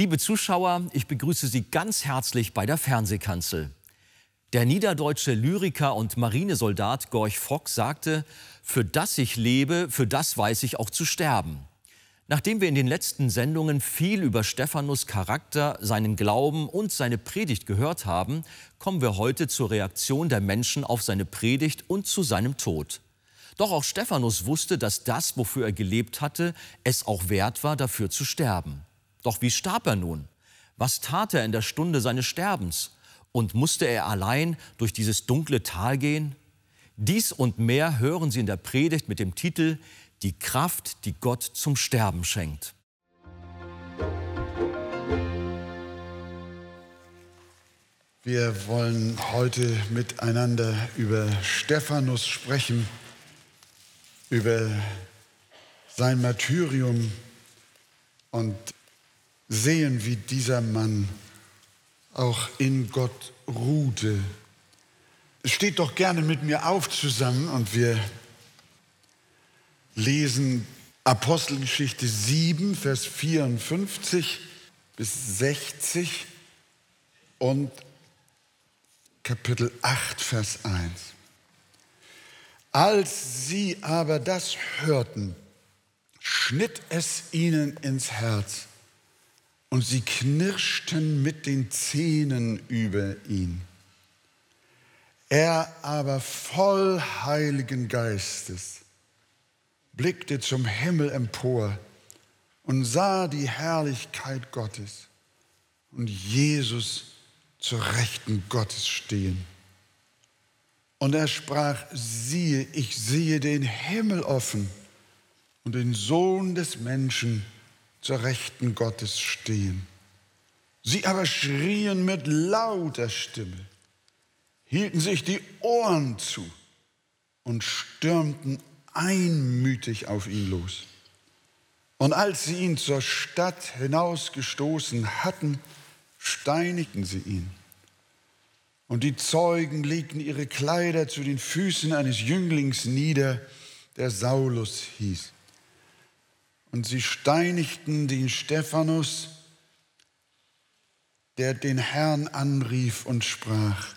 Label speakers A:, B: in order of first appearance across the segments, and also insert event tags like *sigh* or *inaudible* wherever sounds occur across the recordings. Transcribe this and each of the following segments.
A: Liebe Zuschauer, ich begrüße Sie ganz herzlich bei der Fernsehkanzel. Der niederdeutsche Lyriker und Marinesoldat Gorch Fock sagte, für das ich lebe, für das weiß ich auch zu sterben. Nachdem wir in den letzten Sendungen viel über Stephanus Charakter, seinen Glauben und seine Predigt gehört haben, kommen wir heute zur Reaktion der Menschen auf seine Predigt und zu seinem Tod. Doch auch Stephanus wusste, dass das, wofür er gelebt hatte, es auch wert war, dafür zu sterben. Doch wie starb er nun? Was tat er in der Stunde seines Sterbens? Und musste er allein durch dieses dunkle Tal gehen? Dies und mehr hören Sie in der Predigt mit dem Titel Die Kraft, die Gott zum Sterben schenkt.
B: Wir wollen heute miteinander über Stephanus sprechen, über sein Martyrium und sehen, wie dieser Mann auch in Gott ruhte. Steht doch gerne mit mir auf zusammen und wir lesen Apostelgeschichte 7, Vers 54 bis 60 und Kapitel 8, Vers 1. Als sie aber das hörten, schnitt es ihnen ins Herz und sie knirschten mit den Zähnen über ihn. Er aber voll Heiligen Geistes blickte zum Himmel empor und sah die Herrlichkeit Gottes und Jesus zur Rechten Gottes stehen. Und er sprach, siehe, ich sehe den Himmel offen und den Sohn des Menschen zur Rechten Gottes stehen. Sie aber schrien mit lauter Stimme, hielten sich die Ohren zu und stürmten einmütig auf ihn los. Und als sie ihn zur Stadt hinausgestoßen hatten, steinigten sie ihn. Und die Zeugen legten ihre Kleider zu den Füßen eines Jünglings nieder, der Saulus hieß. Und sie steinigten den Stephanus, der den Herrn anrief und sprach,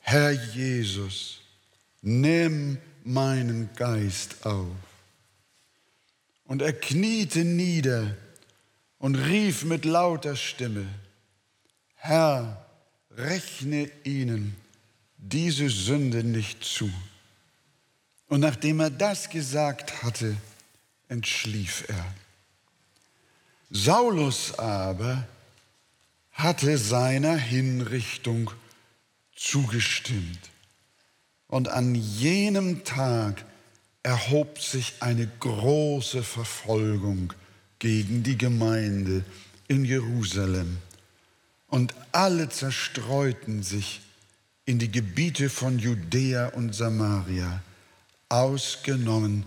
B: Herr Jesus, nimm meinen Geist auf. Und er kniete nieder und rief mit lauter Stimme, Herr, rechne ihnen diese Sünde nicht zu. Und nachdem er das gesagt hatte, entschlief er. Saulus aber hatte seiner Hinrichtung zugestimmt. Und an jenem Tag erhob sich eine große Verfolgung gegen die Gemeinde in Jerusalem. Und alle zerstreuten sich in die Gebiete von Judäa und Samaria, ausgenommen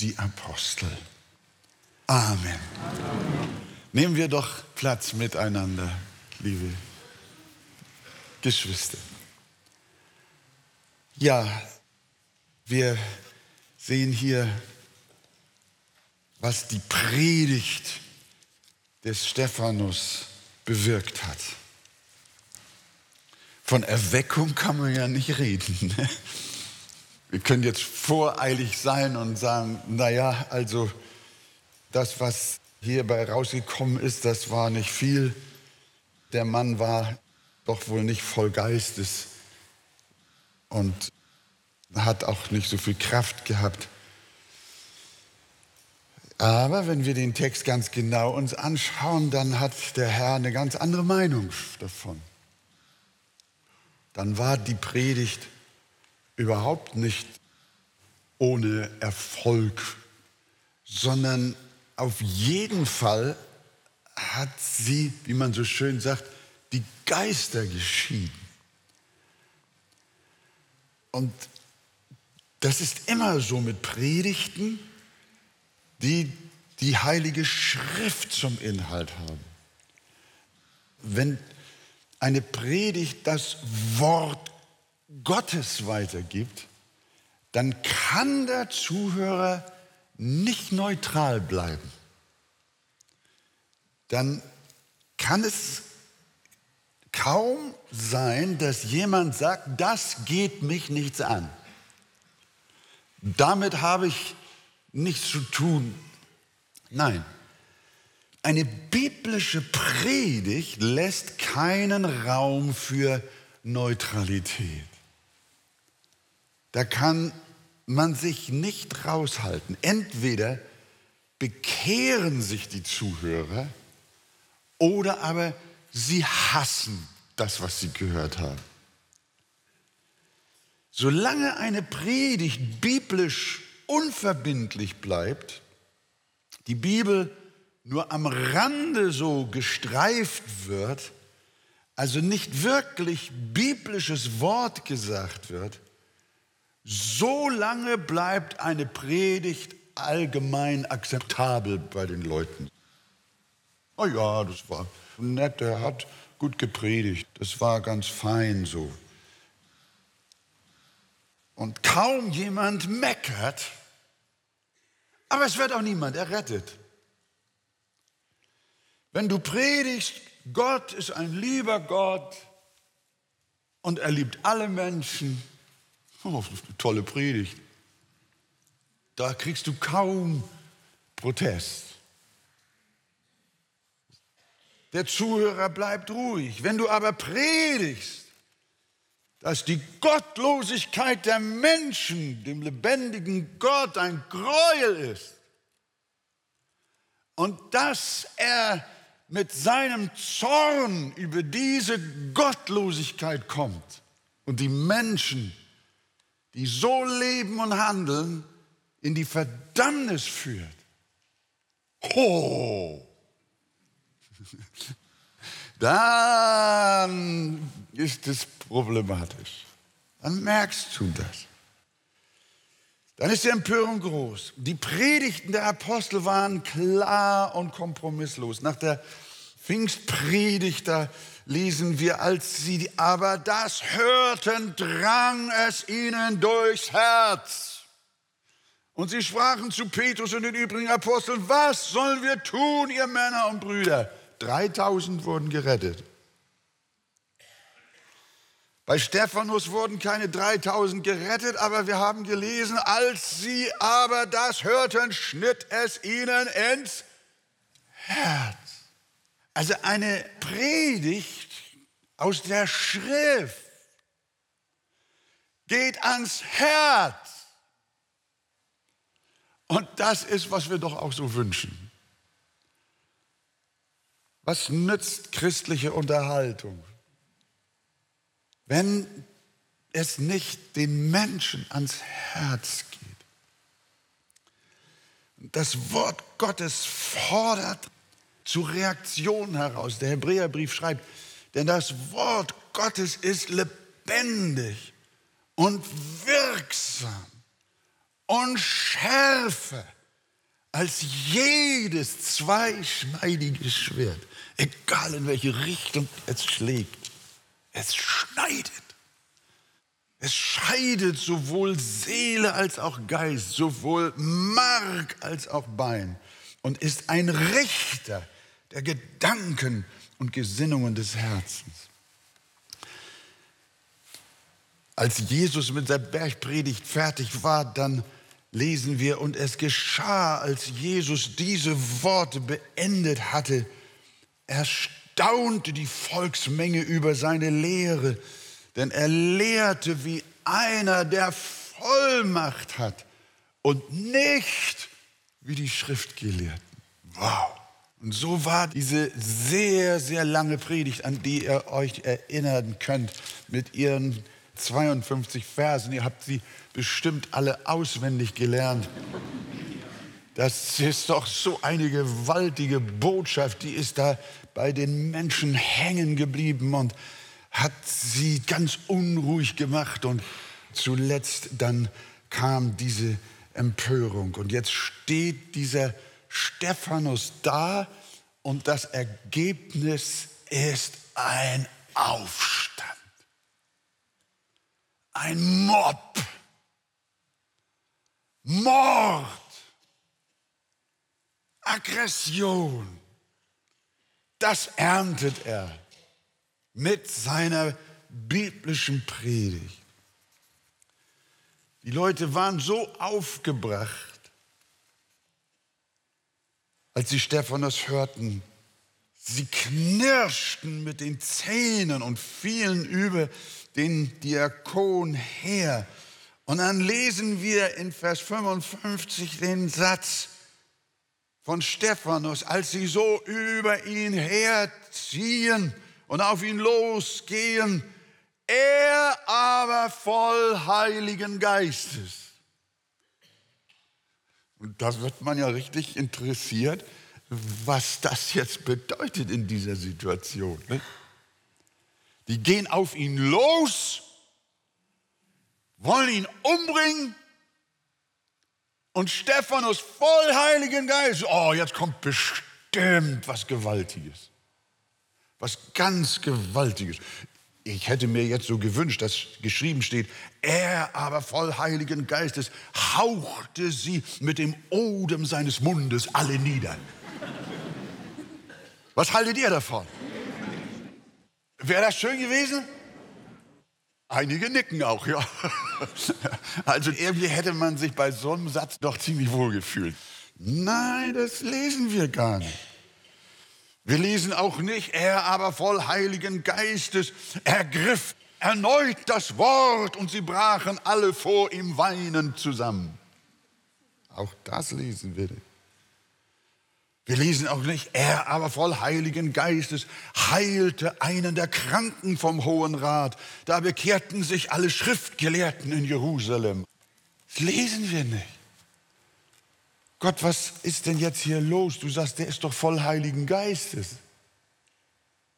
B: die Apostel. Amen. Amen. Nehmen wir doch Platz miteinander, liebe Geschwister. Ja, wir sehen hier, was die Predigt des Stephanus bewirkt hat. Von Erweckung kann man ja nicht reden. Wir können jetzt voreilig sein und sagen, naja, also das, was hierbei rausgekommen ist, das war nicht viel. Der Mann war doch wohl nicht voll Geistes und hat auch nicht so viel Kraft gehabt. Aber wenn wir den Text ganz genau uns anschauen, dann hat der Herr eine ganz andere Meinung davon. Dann war die Predigt überhaupt nicht ohne Erfolg, sondern auf jeden Fall hat sie, wie man so schön sagt, die Geister geschieden. Und das ist immer so mit Predigten, die die Heilige Schrift zum Inhalt haben. Wenn eine Predigt das Wort Gottes weitergibt, dann kann der Zuhörer nicht neutral bleiben. Dann kann es kaum sein, dass jemand sagt, das geht mich nichts an. Damit habe ich nichts zu tun. Nein, eine biblische Predigt lässt keinen Raum für Neutralität. Da kann man sich nicht raushalten. Entweder bekehren sich die Zuhörer oder aber sie hassen das, was sie gehört haben. Solange eine Predigt biblisch unverbindlich bleibt, die Bibel nur am Rande so gestreift wird, also nicht wirklich biblisches Wort gesagt wird, so lange bleibt eine Predigt allgemein akzeptabel bei den Leuten. Oh ja, das war nett, der hat gut gepredigt, das war ganz fein so. Und kaum jemand meckert, aber es wird auch niemand errettet. Wenn du predigst, Gott ist ein lieber Gott und er liebt alle Menschen, oh, tolle Predigt. Da kriegst du kaum Protest. Der Zuhörer bleibt ruhig. Wenn du aber predigst, dass die Gottlosigkeit der Menschen dem lebendigen Gott ein Gräuel ist und dass er mit seinem Zorn über diese Gottlosigkeit kommt und die Menschen, die so leben und handeln, in die Verdammnis führt. Oh! *laughs* Dann ist es problematisch. Dann merkst du das. Dann ist die Empörung groß. Die Predigten der Apostel waren klar und kompromisslos. Nach der Pfingstpredigt, da lesen wir, als sie aber das hörten, drang es ihnen durchs Herz. Und sie sprachen zu Petrus und den übrigen Aposteln, was sollen wir tun, ihr Männer und Brüder? 3000 wurden gerettet. Bei Stephanus wurden keine 3000 gerettet, aber wir haben gelesen, als sie aber das hörten, schnitt es ihnen ins. Also eine Predigt aus der Schrift geht ans Herz. Und das ist, was wir doch auch so wünschen. Was nützt christliche Unterhaltung? wenn es nicht den Menschen ans Herz geht. Das Wort Gottes fordert zu Reaktion heraus. Der Hebräerbrief schreibt, denn das Wort Gottes ist lebendig und wirksam und schärfer als jedes zweischneidige Schwert, egal in welche Richtung es schlägt. Es schneidet. Es scheidet sowohl Seele als auch Geist, sowohl Mark als auch Bein und ist ein Richter der Gedanken und Gesinnungen des Herzens. Als Jesus mit der Bergpredigt fertig war, dann lesen wir, und es geschah, als Jesus diese Worte beendet hatte, er staunte die Volksmenge über seine Lehre, denn er lehrte wie einer, der Vollmacht hat und nicht wie die Schriftgelehrten. Wow. Und so war diese sehr, sehr lange Predigt, an die ihr euch erinnern könnt, mit ihren 52 Versen. Ihr habt sie bestimmt alle auswendig gelernt. Das ist doch so eine gewaltige Botschaft, die ist da bei den Menschen hängen geblieben und hat sie ganz unruhig gemacht. Und zuletzt dann kam diese Empörung. Und jetzt steht dieser Stephanus da und das Ergebnis ist ein Aufstand. Ein Mob. Mord. Aggression, Das erntet er mit seiner biblischen Predigt. Die Leute waren so aufgebracht, als sie Stephanus hörten. Sie knirschten mit den Zähnen und fielen über den Diakon her. Und dann lesen wir in Vers 55 den Satz von Stephanus, als sie so über ihn herziehen und auf ihn losgehen, er aber voll Heiligen Geistes. Und da wird man ja richtig interessiert, was das jetzt bedeutet in dieser Situation. Ne? Die gehen auf ihn los, wollen ihn umbringen und Stephanus voll Heiligen Geist. Oh, jetzt kommt bestimmt was Gewaltiges. Was ganz Gewaltiges. Ich hätte mir jetzt so gewünscht, dass geschrieben steht, er aber voll Heiligen Geistes hauchte sie mit dem Odem seines Mundes alle nieder. Was haltet ihr davon? Wäre das schön gewesen? Einige nicken auch, ja. *laughs* Also irgendwie hätte man sich bei so einem Satz doch ziemlich wohl gefühlt. Nein, das lesen wir gar nicht. Wir lesen auch nicht, er aber voll Heiligen Geistes ergriff erneut das Wort und sie brachen alle vor ihm weinend zusammen. Auch das lesen wir nicht. Wir lesen auch nicht, er aber voll Heiligen Geistes heilte einen der Kranken vom Hohen Rat. Da bekehrten sich alle Schriftgelehrten in Jerusalem. Das lesen wir nicht. Gott, was ist denn jetzt hier los? Du sagst, der ist doch voll Heiligen Geistes.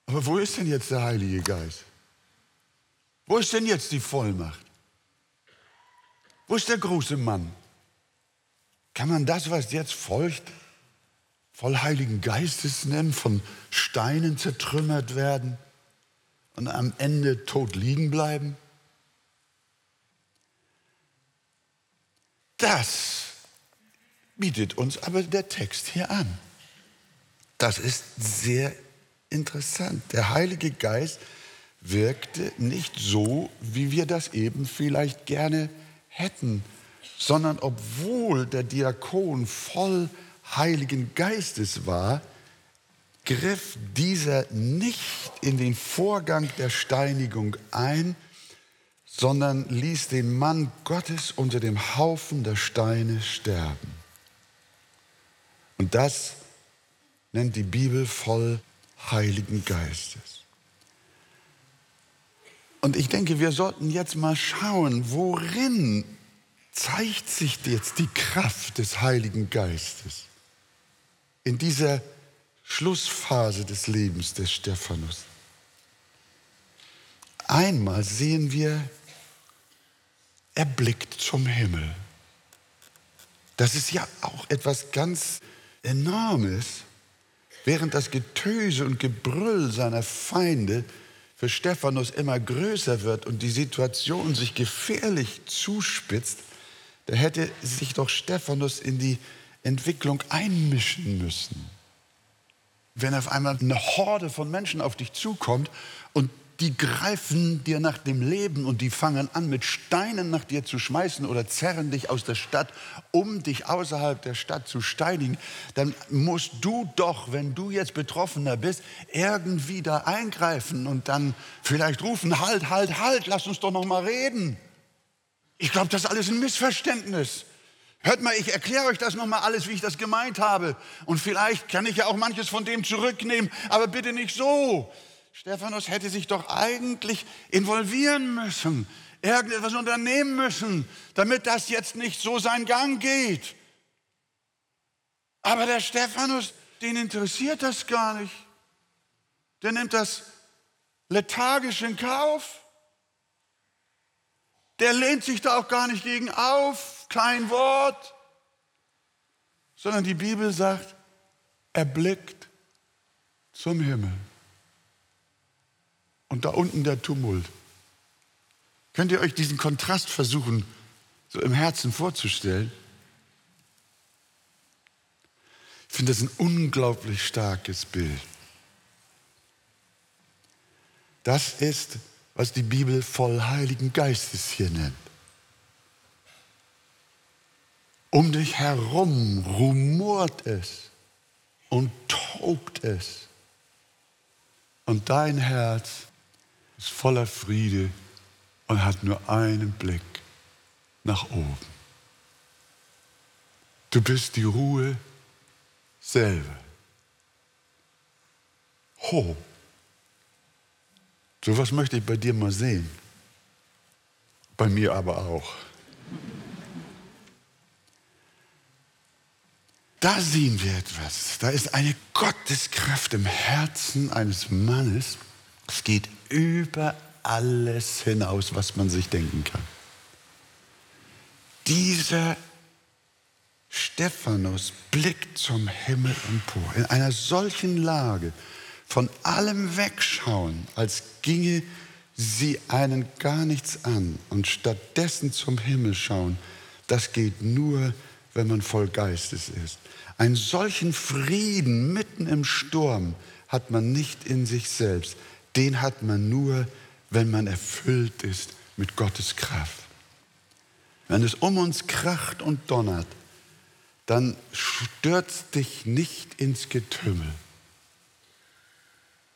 B: Aber wo ist denn jetzt der Heilige Geist? Wo ist denn jetzt die Vollmacht? Wo ist der große Mann? Kann man das, was jetzt folgt, voll Heiligen Geistes nennen, von Steinen zertrümmert werden und am Ende tot liegen bleiben? Das bietet uns aber der Text hier an. Das ist sehr interessant. Der Heilige Geist wirkte nicht so, wie wir das eben vielleicht gerne hätten, sondern obwohl der Diakon voll Heiligen Geistes war, griff dieser nicht in den Vorgang der Steinigung ein, sondern ließ den Mann Gottes unter dem Haufen der Steine sterben. Und das nennt die Bibel voll Heiligen Geistes. Und ich denke, wir sollten jetzt mal schauen, worin zeigt sich jetzt die Kraft des Heiligen Geistes in dieser Schlussphase des Lebens des Stephanus. Einmal sehen wir, er blickt zum Himmel. Das ist ja auch etwas ganz Enormes, während das Getöse und Gebrüll seiner Feinde für Stephanus immer größer wird und die Situation sich gefährlich zuspitzt, da hätte sich doch Stephanus in die Entwicklung einmischen müssen. Wenn auf einmal eine Horde von Menschen auf dich zukommt und die greifen dir nach dem Leben und die fangen an, mit Steinen nach dir zu schmeißen oder zerren dich aus der Stadt, um dich außerhalb der Stadt zu steinigen, dann musst du doch, wenn du jetzt Betroffener bist, irgendwie da eingreifen und dann vielleicht rufen, halt, halt, halt, lass uns doch noch mal reden. Ich glaube, das ist alles ein Missverständnis. Hört mal, ich erkläre euch das nochmal alles, wie ich das gemeint habe. Und vielleicht kann ich ja auch manches von dem zurücknehmen, aber bitte nicht so. Stephanus hätte sich doch eigentlich involvieren müssen, irgendetwas unternehmen müssen, damit das jetzt nicht so seinen Gang geht. Aber der Stephanus, den interessiert das gar nicht. Der nimmt das lethargisch in Kauf. Der lehnt sich da auch gar nicht gegen auf, kein Wort, sondern die Bibel sagt, er blickt zum Himmel. Und da unten der Tumult. Könnt ihr euch diesen Kontrast versuchen, so im Herzen vorzustellen? Ich finde das ein unglaublich starkes Bild. Das ist, was die Bibel voll Heiligen Geistes hier nennt. Um dich herum rumort es und tobt es. Und dein Herz ist voller Friede und hat nur einen Blick nach oben. Du bist die Ruhe selber. Ho. So was möchte ich bei dir mal sehen. Bei mir aber auch. Da sehen wir etwas. Da ist eine Gotteskraft im Herzen eines Mannes. Es geht über alles hinaus, was man sich denken kann. Dieser Stephanus blickt zum Himmel empor. In einer solchen Lage von allem wegschauen, als ginge sie einen gar nichts an und stattdessen zum Himmel schauen, das geht nur, wenn man voll Geistes ist. Einen solchen Frieden mitten im Sturm hat man nicht in sich selbst. Den hat man nur, wenn man erfüllt ist mit Gottes Kraft. Wenn es um uns kracht und donnert, dann stürzt dich nicht ins Getümmel,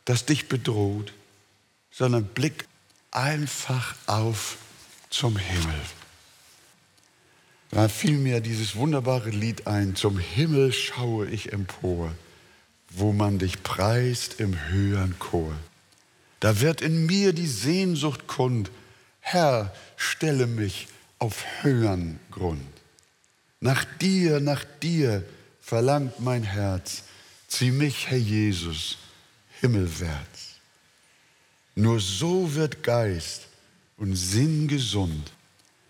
B: das dich bedroht, sondern blick einfach auf zum Himmel. Da fiel mir dieses wunderbare Lied ein, zum Himmel schaue ich empor, wo man dich preist im höheren Chor. Da wird in mir die Sehnsucht kund, Herr, stelle mich auf höheren Grund. Nach dir, nach dir verlangt mein Herz. Zieh mich, Herr Jesus, himmelwärts. Nur so wird Geist und Sinn gesund.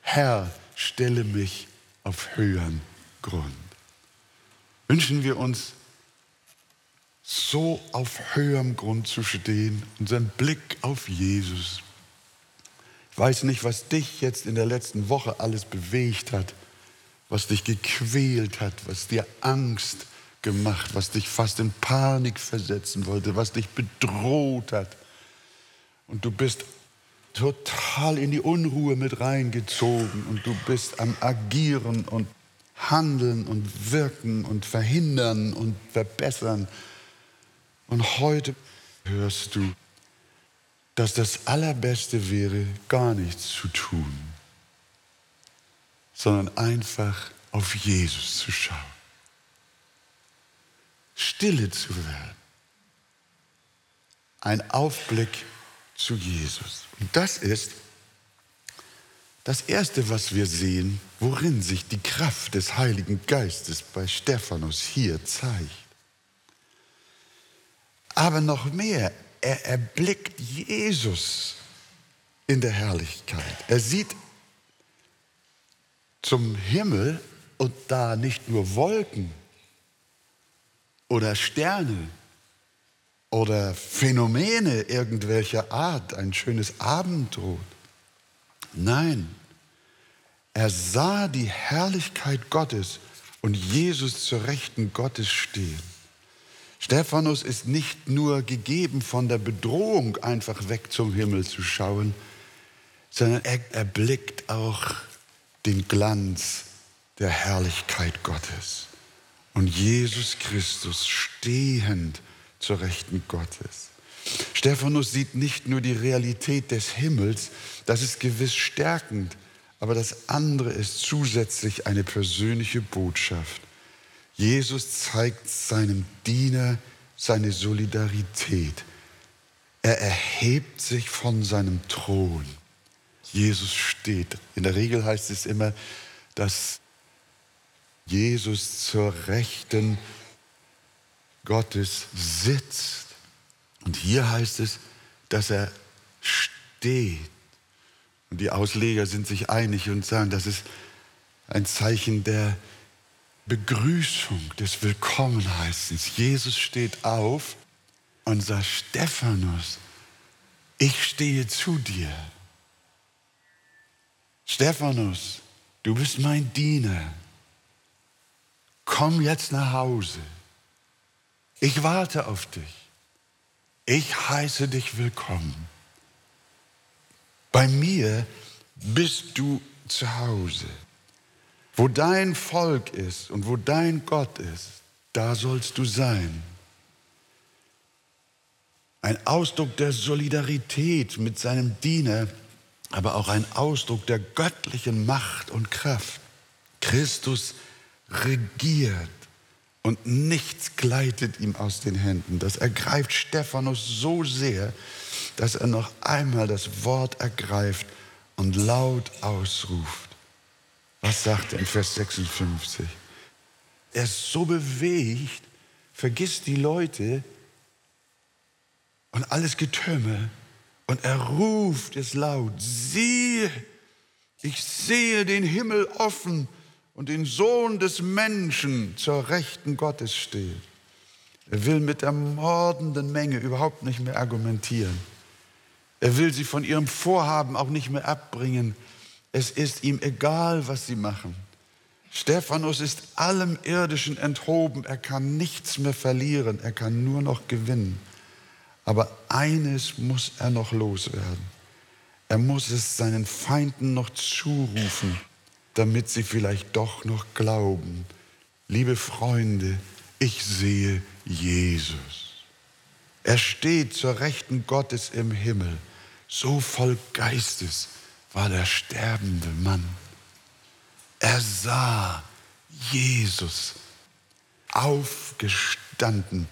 B: Herr, stelle mich auf höheren Grund. Wünschen wir uns, so auf höherem Grund zu stehen, unseren Blick auf Jesus. Ich weiß nicht, was dich jetzt in der letzten Woche alles bewegt hat was dich gequält hat, was dir Angst gemacht, was dich fast in Panik versetzen wollte, was dich bedroht hat. Und du bist total in die Unruhe mit reingezogen und du bist am Agieren und Handeln und Wirken und Verhindern und Verbessern. Und heute hörst du, dass das Allerbeste wäre, gar nichts zu tun sondern einfach auf Jesus zu schauen. Stille zu werden. Ein Aufblick zu Jesus. Und das ist das Erste, was wir sehen, worin sich die Kraft des Heiligen Geistes bei Stephanus hier zeigt. Aber noch mehr, er erblickt Jesus in der Herrlichkeit. Er sieht zum Himmel und da nicht nur Wolken oder Sterne oder Phänomene irgendwelcher Art, ein schönes Abendrot. Nein, er sah die Herrlichkeit Gottes und Jesus zur Rechten Gottes stehen. Stephanus ist nicht nur gegeben von der Bedrohung, einfach weg zum Himmel zu schauen, sondern er erblickt auch den Glanz der Herrlichkeit Gottes und Jesus Christus stehend zur Rechten Gottes. Stephanus sieht nicht nur die Realität des Himmels, das ist gewiss stärkend, aber das andere ist zusätzlich eine persönliche Botschaft. Jesus zeigt seinem Diener seine Solidarität. Er erhebt sich von seinem Thron Jesus steht. In der Regel heißt es immer, dass Jesus zur Rechten Gottes sitzt. Und hier heißt es, dass er steht. Und die Ausleger sind sich einig und sagen, das ist ein Zeichen der Begrüßung, des Willkommenheißens. Jesus steht auf und sagt, Stephanus, ich stehe zu dir. Stephanus, du bist mein Diener. Komm jetzt nach Hause. Ich warte auf dich. Ich heiße dich willkommen. Bei mir bist du zu Hause. Wo dein Volk ist und wo dein Gott ist, da sollst du sein. Ein Ausdruck der Solidarität mit seinem Diener, aber auch ein Ausdruck der göttlichen Macht und Kraft. Christus regiert und nichts gleitet ihm aus den Händen. Das ergreift Stephanus so sehr, dass er noch einmal das Wort ergreift und laut ausruft. Was sagt er in Vers 56? Er ist so bewegt, vergisst die Leute und alles Getümmel und er ruft es laut, siehe, ich sehe den Himmel offen und den Sohn des Menschen zur Rechten Gottes steht. Er will mit der mordenden Menge überhaupt nicht mehr argumentieren. Er will sie von ihrem Vorhaben auch nicht mehr abbringen. Es ist ihm egal, was sie machen. Stephanus ist allem Irdischen enthoben. Er kann nichts mehr verlieren. Er kann nur noch gewinnen. Aber eines muss er noch loswerden. Er muss es seinen Feinden noch zurufen, damit sie vielleicht doch noch glauben. Liebe Freunde, ich sehe Jesus. Er steht zur Rechten Gottes im Himmel. So voll Geistes war der sterbende Mann. Er sah Jesus aufgestanden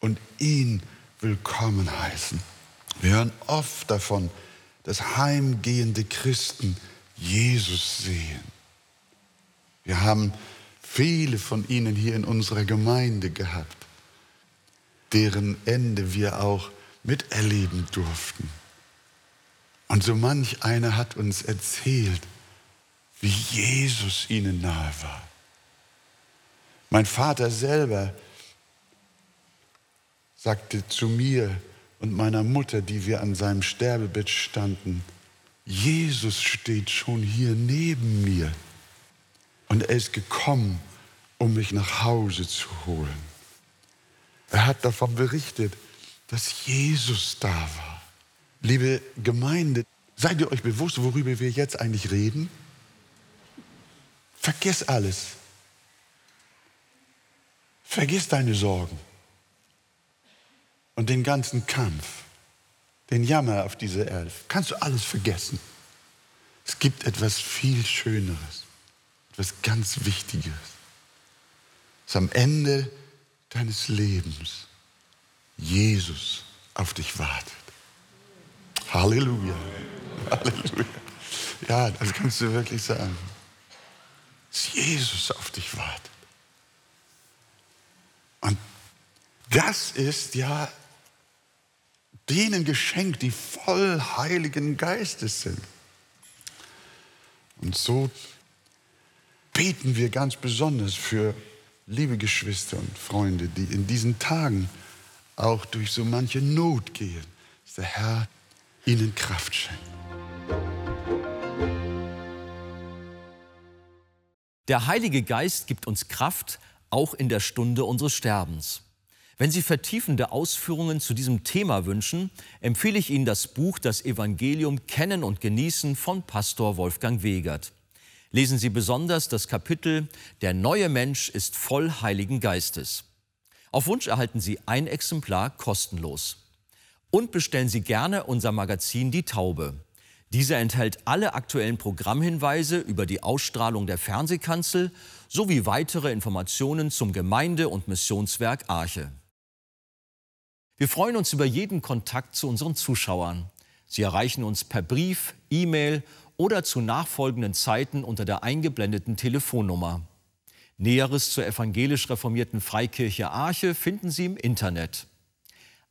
B: und ihn willkommen heißen. Wir hören oft davon, dass heimgehende Christen Jesus sehen. Wir haben viele von ihnen hier in unserer Gemeinde gehabt, deren Ende wir auch miterleben durften. Und so manch einer hat uns erzählt, wie Jesus ihnen nahe war. Mein Vater selber sagte zu mir und meiner Mutter, die wir an seinem Sterbebett standen, Jesus steht schon hier neben mir und er ist gekommen, um mich nach Hause zu holen. Er hat davon berichtet, dass Jesus da war. Liebe Gemeinde, seid ihr euch bewusst, worüber wir jetzt eigentlich reden? Vergiss alles. Vergiss deine Sorgen und den ganzen Kampf, den Jammer auf dieser Erde. Kannst du alles vergessen. Es gibt etwas viel Schöneres, etwas ganz Wichtiges, das am Ende deines Lebens Jesus auf dich wartet. Halleluja. Halleluja. Ja, das kannst du wirklich sagen. Dass Jesus auf dich wartet. Und das ist ja denen geschenkt, die voll Heiligen Geistes sind. Und so beten wir ganz besonders für liebe Geschwister und Freunde, die in diesen Tagen auch durch so manche Not gehen, dass der Herr ihnen Kraft schenkt.
A: Der Heilige Geist gibt uns Kraft auch in der Stunde unseres Sterbens. Wenn Sie vertiefende Ausführungen zu diesem Thema wünschen, empfehle ich Ihnen das Buch Das Evangelium Kennen und Genießen von Pastor Wolfgang Wegert. Lesen Sie besonders das Kapitel Der neue Mensch ist voll Heiligen Geistes. Auf Wunsch erhalten Sie ein Exemplar kostenlos. Und bestellen Sie gerne unser Magazin Die Taube. Diese enthält alle aktuellen Programmhinweise über die Ausstrahlung der Fernsehkanzel sowie weitere Informationen zum Gemeinde- und Missionswerk Arche. Wir freuen uns über jeden Kontakt zu unseren Zuschauern. Sie erreichen uns per Brief, E-Mail oder zu nachfolgenden Zeiten unter der eingeblendeten Telefonnummer. Näheres zur evangelisch reformierten Freikirche Arche finden Sie im Internet.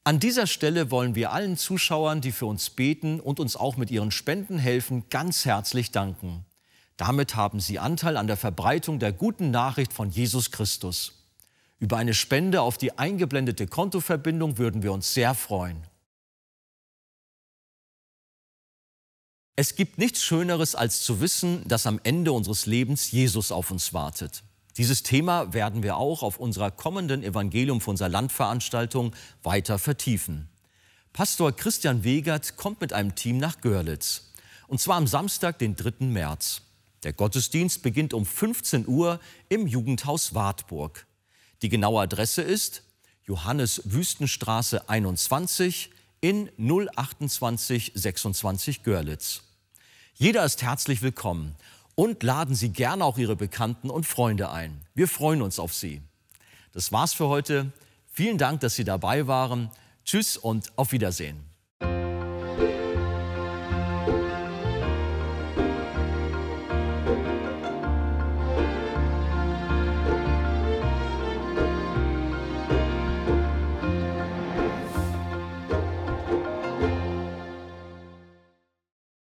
A: An dieser Stelle wollen wir allen Zuschauern, die für uns beten und uns auch mit ihren Spenden helfen, ganz herzlich danken. Damit haben Sie Anteil an der Verbreitung der guten Nachricht von Jesus Christus. Über eine Spende auf die eingeblendete Kontoverbindung würden wir uns sehr freuen. Es gibt nichts Schöneres, als zu wissen, dass am Ende unseres Lebens Jesus auf uns wartet. Dieses Thema werden wir auch auf unserer kommenden Evangelium für unser Landveranstaltung weiter vertiefen. Pastor Christian Wegert kommt mit einem Team nach Görlitz. Und zwar am Samstag, den 3. März. Der Gottesdienst beginnt um 15 Uhr im Jugendhaus Wartburg. Die genaue Adresse ist Johannes Wüstenstraße 21 in 028 26 Görlitz. Jeder ist herzlich willkommen und laden Sie gerne auch Ihre Bekannten und Freunde ein. Wir freuen uns auf Sie. Das war's für heute. Vielen Dank, dass Sie dabei waren. Tschüss und auf Wiedersehen.